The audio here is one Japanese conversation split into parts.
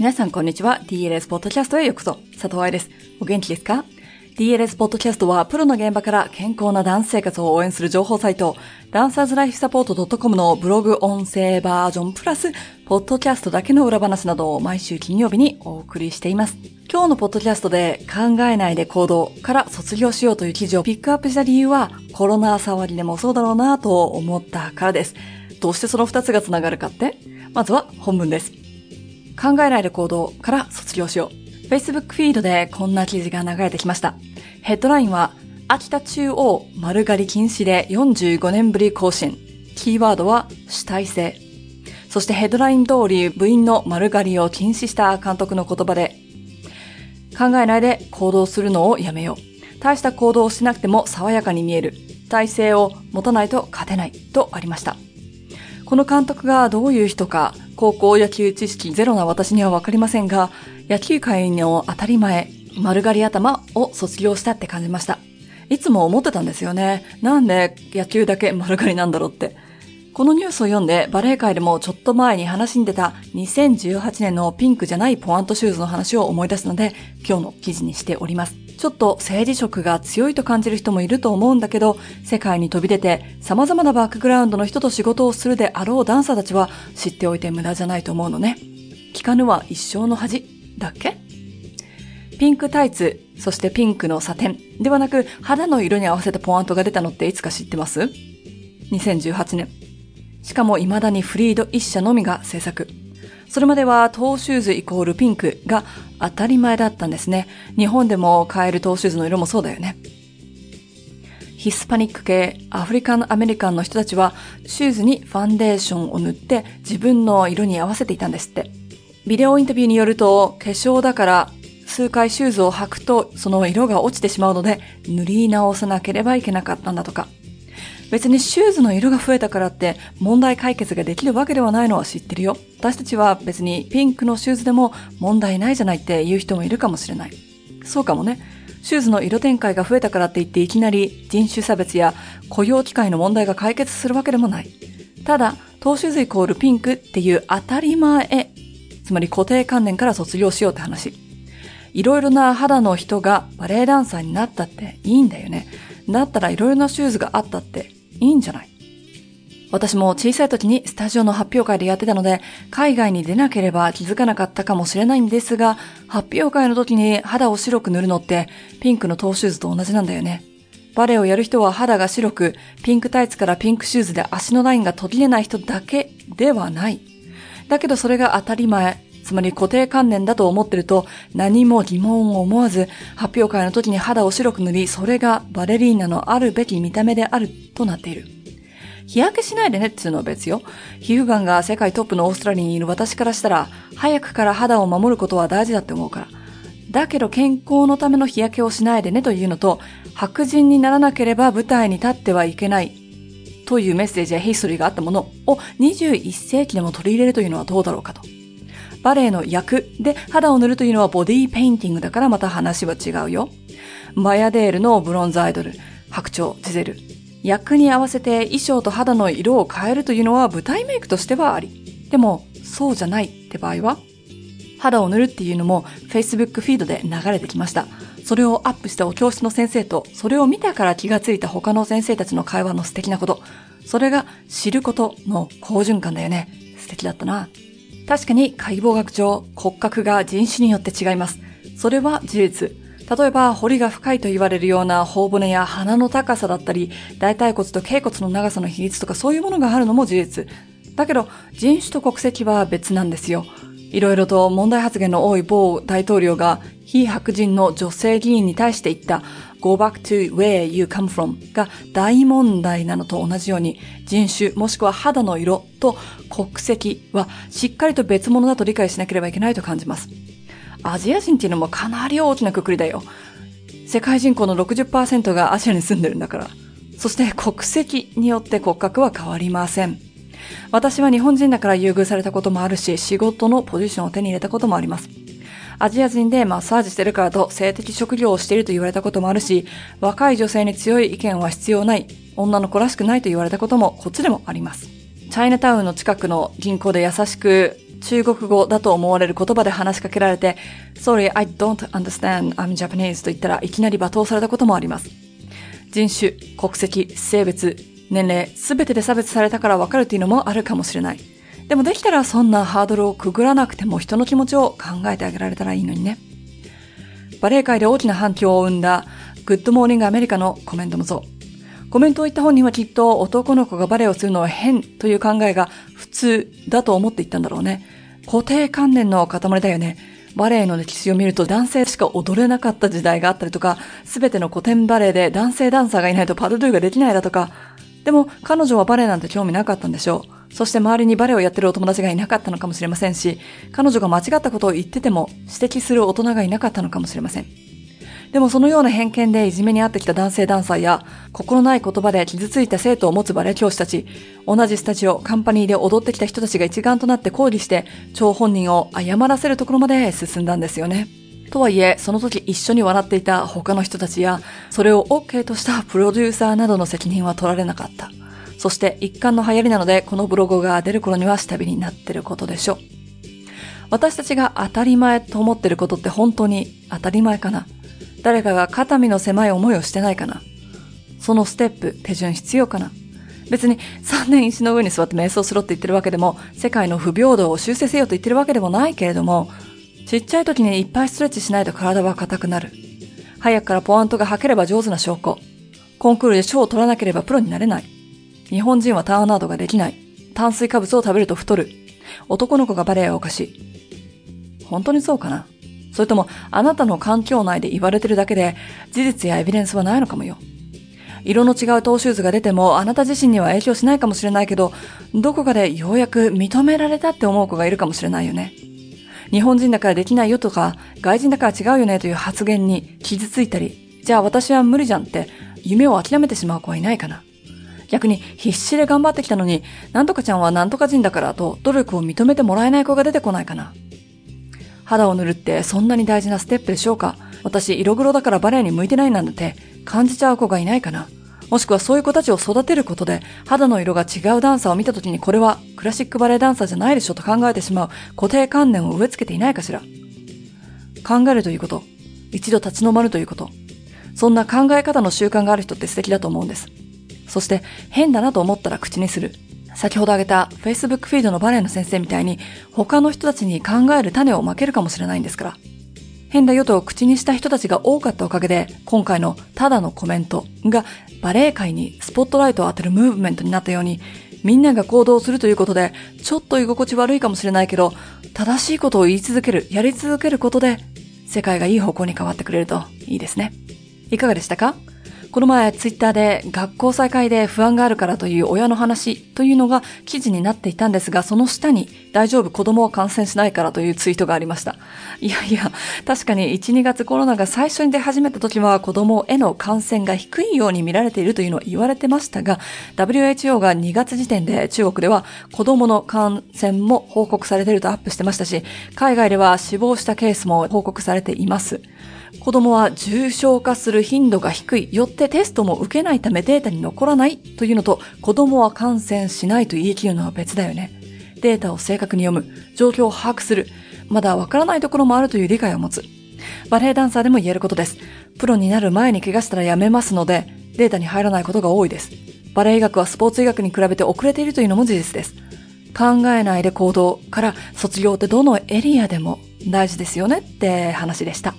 皆さんこんにちは。DLS ポッドキャストへようこそ。佐藤愛です。お元気ですか？DLS ポッドキャストはプロの現場から健康なダンス生活を応援する情報サイト、ダンサーズライフサポート .com のブログ音声バージョンプラス、ポッドキャストだけの裏話などを毎週金曜日にお送りしています。今日のポッドキャストで考えないで行動から卒業しようという記事をピックアップした理由はコロナ騒ぎでもそうだろうなと思ったからです。どうしてその二つが繋がるかって？まずは本文です。考えないで行動から卒業しよう。Facebook フィードでこんな記事が流れてきました。ヘッドラインは、秋田中央丸刈り禁止で45年ぶり更新。キーワードは主体性。そしてヘッドライン通り部員の丸刈りを禁止した監督の言葉で、考えないで行動するのをやめよう。大した行動をしなくても爽やかに見える。体制を持たないと勝てないとありました。この監督がどういう人か、高校野球知識ゼロな私にはわかりませんが、野球界の当たり前、丸刈り頭を卒業したって感じました。いつも思ってたんですよね。なんで野球だけ丸刈りなんだろうって。このニュースを読んでバレエ界でもちょっと前に話に出た2018年のピンクじゃないポワントシューズの話を思い出すので今日の記事にしております。ちょっと政治色が強いと感じる人もいると思うんだけど、世界に飛び出て様々なバックグラウンドの人と仕事をするであろうダンサーたちは知っておいて無駄じゃないと思うのね。聞かぬは一生の恥だっけ？ピンクタイツ、そしてピンクのサテンではなく肌の色に合わせたポワントが出たのっていつか知ってます ?2018 年。しかも未だにフリード一社のみが制作。それまではトーシューズイコールピンクが当たり前だったんですね。日本でも買えるトーシューズの色もそうだよね。ヒスパニック系アフリカンアメリカンの人たちはシューズにファンデーションを塗って自分の色に合わせていたんですって。ビデオインタビューによると化粧だから数回シューズを履くとその色が落ちてしまうので塗り直さなければいけなかったんだとか。別にシューズの色が増えたからって問題解決ができるわけではないのは知ってるよ。私たちは別にピンクのシューズでも問題ないじゃないって言う人もいるかもしれない。そうかもね。シューズの色展開が増えたからって言っていきなり人種差別や雇用機会の問題が解決するわけでもない。ただ、トーシューズイコールピンクっていう当たり前、つまり固定観念から卒業しようって話。いろいろな肌の人がバレエダンサーになったっていいんだよね。だったらいろいろなシューズがあったっていいんじゃない？私も小さい時にスタジオの発表会でやってたので、海外に出なければ気づかなかったかもしれないんですが、発表会の時に肌を白く塗るのってピンクのトーシューズと同じなんだよね。バレエをやる人は肌が白く、ピンクタイツからピンクシューズで足のラインが途切れない人だけではない。だけどそれが当たり前。つまり固定観念だと思ってると何も疑問を思わず発表会の時に肌を白く塗りそれがバレリーナのあるべき見た目であるとなっている。日焼けしないでねっていうのは別よ。皮膚がんが世界トップのオーストラリアにいる私からしたら早くから肌を守ることは大事だって思うから。だけど健康のための日焼けをしないでねというのと白人にならなければ舞台に立ってはいけないというメッセージやヒストリーがあったものを21世紀でも取り入れるというのはどうだろうかと。バレエの役で肌を塗るというのはボディーペインティングだからまた話は違うよ。マヤデールのブロンズアイドル、白鳥、ジゼル。役に合わせて衣装と肌の色を変えるというのは舞台メイクとしてはあり。でも、そうじゃないって場合は肌を塗るっていうのも Facebook フィードで流れてきました。それをアップしたお教室の先生と、それを見たから気がついた他の先生たちの会話の素敵なこと。それが知ることの好循環だよね。素敵だったな。確かに解剖学上骨格が人種によって違います。それは事実。例えば、彫りが深いと言われるような頬骨や鼻の高さだったり、大腿骨と頸骨の長さの比率とかそういうものがあるのも事実。だけど、人種と国籍は別なんですよ。いろいろと問題発言の多い某大統領が、非白人の女性議員に対して言った Go back to where you come from が大問題なのと同じように人種もしくは肌の色と国籍はしっかりと別物だと理解しなければいけないと感じます。アジア人っていうのもかなり大きなくくりだよ。世界人口の60%がアジアに住んでるんだから。そして国籍によって骨格は変わりません。私は日本人だから優遇されたこともあるし、仕事のポジションを手に入れたこともあります。アジア人でマッサージしてるからと性的職業をしていると言われたこともあるし、若い女性に強い意見は必要ない、女の子らしくないと言われたこともこっちでもあります。チャイナタウンの近くの銀行で優しく中国語だと思われる言葉で話しかけられて、Sorry, I don't understand, I'm Japanese と言ったらいきなり罵倒されたこともあります。人種、国籍、性別、年齢、すべてで差別されたからわかるっていうのもあるかもしれない。でもできたらそんなハードルをくぐらなくても人の気持ちを考えてあげられたらいいのにね。バレエ界で大きな反響を生んだ Good Morning America のコメントもそう。コメントを言った本人はきっと男の子がバレエをするのは変という考えが普通だと思って言ったんだろうね。固定観念の塊だよね。バレエの歴史を見ると男性しか踊れなかった時代があったりとか、すべての古典バレエで男性ダンサーがいないとパルドゥができないだとか、でも彼女はバレエなんて興味なかったんでしょう。そして周りにバレエをやってるお友達がいなかったのかもしれませんし、彼女が間違ったことを言ってても指摘する大人がいなかったのかもしれません。でもそのような偏見でいじめに遭ってきた男性ダンサーや、心ない言葉で傷ついた生徒を持つバレエ教師たち、同じスタジオ、カンパニーで踊ってきた人たちが一丸となって抗議して、張本人を謝らせるところまで進んだんですよね。とはいえ、その時一緒に笑っていた他の人たちや、それを OK としたプロデューサーなどの責任は取られなかった。そして一貫の流行りなので、このブログが出る頃には下火になってることでしょう。私たちが当たり前と思ってることって本当に当たり前かな誰かが肩身の狭い思いをしてないかなそのステップ、手順必要かな別に3年石の上に座って瞑想しろって言ってるわけでも、世界の不平等を修正せよと言ってるわけでもないけれども、ちっちゃい時にいっぱいストレッチしないと体は硬くなる。早くからポワントが吐ければ上手な証拠。コンクールで賞を取らなければプロになれない。日本人はターナードができない。炭水化物を食べると太る。男の子がバレエを犯しい。本当にそうかな？それとも、あなたの環境内で言われてるだけで、事実やエビデンスはないのかもよ。色の違うトーシューズが出ても、あなた自身には影響しないかもしれないけど、どこかでようやく認められたって思う子がいるかもしれないよね。日本人だからできないよとか、外人だから違うよねという発言に傷ついたり、じゃあ私は無理じゃんって夢を諦めてしまう子はいないかな？逆に必死で頑張ってきたのに、なんとかちゃんはなんとか人だからと努力を認めてもらえない子が出てこないかな。肌を塗るってそんなに大事なステップでしょうか私、色黒だからバレエに向いてないなんて感じちゃう子がいないかなもしくはそういう子たちを育てることで肌の色が違うダンサーを見た時にこれはクラシックバレエダンサーじゃないでしょと考えてしまう固定観念を植え付けていないかしら考えるということ。一度立ち止まるということ。そんな考え方の習慣がある人って素敵だと思うんです。そして変だなと思ったら口にする。先ほど挙げた Facebook フィードのバレエの先生みたいに他の人たちに考える種をまけるかもしれないんですから。変だよと口にした人たちが多かったおかげで、今回のただのコメントがバレエ界にスポットライトを当てるムーブメントになったように、みんなが行動するということで、ちょっと居心地悪いかもしれないけど、正しいことを言い続ける、やり続けることで、世界がいい方向に変わってくれるといいですね。いかがでしたか？この前ツイッターで学校再開で不安があるからという親の話というのが記事になっていたんですが、その下に大丈夫子供は感染しないからというツイートがありました。いやいや、確かに1、2月コロナが最初に出始めた時は子供への感染が低いように見られているというのは言われてましたが、WHO が2月時点で中国では子供の感染も報告されているとアップしてましたし、海外では死亡したケースも報告されています。子供は重症化する頻度が低い、よってテストも受けないためデータに残らないというのと、子供は感染しないと言い切るのは別だよね。データを正確に読む、状況を把握する、まだわからないところもあるという理解を持つ。バレエダンサーでも言えることです。プロになる前に怪我したらやめますので、データに入らないことが多いです。バレエ医学はスポーツ医学に比べて遅れているというのも事実です。考えないで行動から卒業ってどのエリアでも大事ですよねって話でした。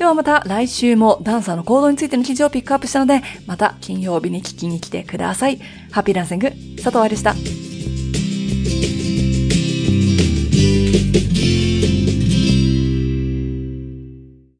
ではまた来週もダンサーの行動についての記事をピックアップしたので、また金曜日に聞きに来てください。ハッピーランシング、佐藤愛でした。